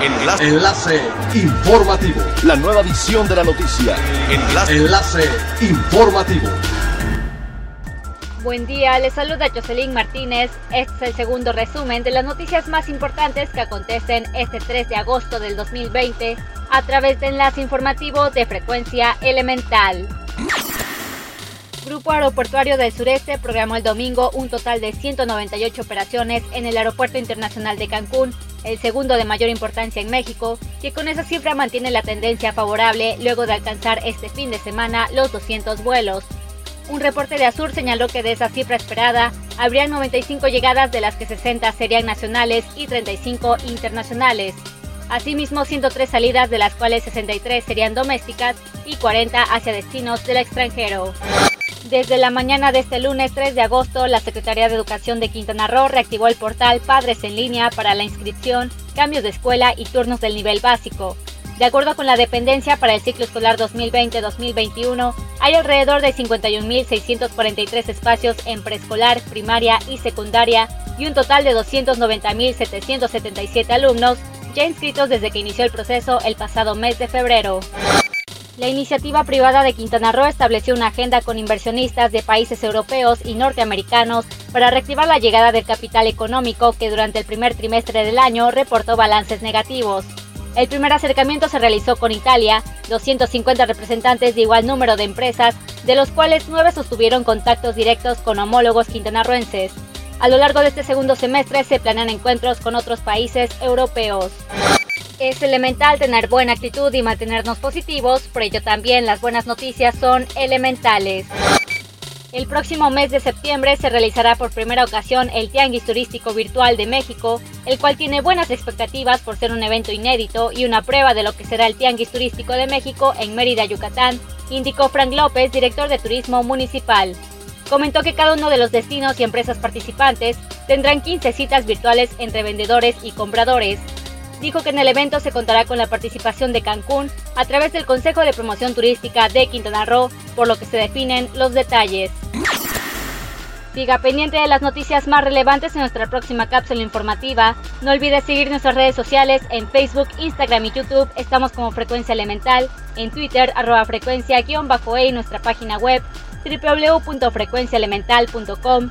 Enlace. Enlace informativo. La nueva edición de la noticia. Enlace. Enlace informativo. Buen día, les saluda Jocelyn Martínez. Este es el segundo resumen de las noticias más importantes que acontecen este 3 de agosto del 2020 a través de enlace informativo de frecuencia elemental. Grupo Aeroportuario del Sureste programó el domingo un total de 198 operaciones en el Aeropuerto Internacional de Cancún, el segundo de mayor importancia en México, que con esa cifra mantiene la tendencia favorable luego de alcanzar este fin de semana los 200 vuelos. Un reporte de Azur señaló que de esa cifra esperada, habrían 95 llegadas de las que 60 serían nacionales y 35 internacionales. Asimismo, 103 salidas de las cuales 63 serían domésticas y 40 hacia destinos del extranjero. Desde la mañana de este lunes 3 de agosto, la Secretaría de Educación de Quintana Roo reactivó el portal Padres en línea para la inscripción, cambios de escuela y turnos del nivel básico. De acuerdo con la dependencia para el ciclo escolar 2020-2021, hay alrededor de 51.643 espacios en preescolar, primaria y secundaria y un total de 290.777 alumnos ya inscritos desde que inició el proceso el pasado mes de febrero. La iniciativa privada de Quintana Roo estableció una agenda con inversionistas de países europeos y norteamericanos para reactivar la llegada del capital económico que durante el primer trimestre del año reportó balances negativos. El primer acercamiento se realizó con Italia, 250 representantes de igual número de empresas, de los cuales nueve sostuvieron contactos directos con homólogos quintanarroenses. A lo largo de este segundo semestre se planean encuentros con otros países europeos. Es elemental tener buena actitud y mantenernos positivos, por ello también las buenas noticias son elementales. El próximo mes de septiembre se realizará por primera ocasión el Tianguis Turístico Virtual de México, el cual tiene buenas expectativas por ser un evento inédito y una prueba de lo que será el Tianguis Turístico de México en Mérida, Yucatán, indicó Frank López, director de Turismo Municipal. Comentó que cada uno de los destinos y empresas participantes tendrán 15 citas virtuales entre vendedores y compradores, dijo que en el evento se contará con la participación de Cancún a través del Consejo de Promoción Turística de Quintana Roo, por lo que se definen los detalles. Siga pendiente de las noticias más relevantes en nuestra próxima cápsula informativa. No olvides seguir nuestras redes sociales en Facebook, Instagram y YouTube. Estamos como Frecuencia Elemental, en Twitter, arroba frecuencia-e y nuestra página web www.frecuenciaelemental.com.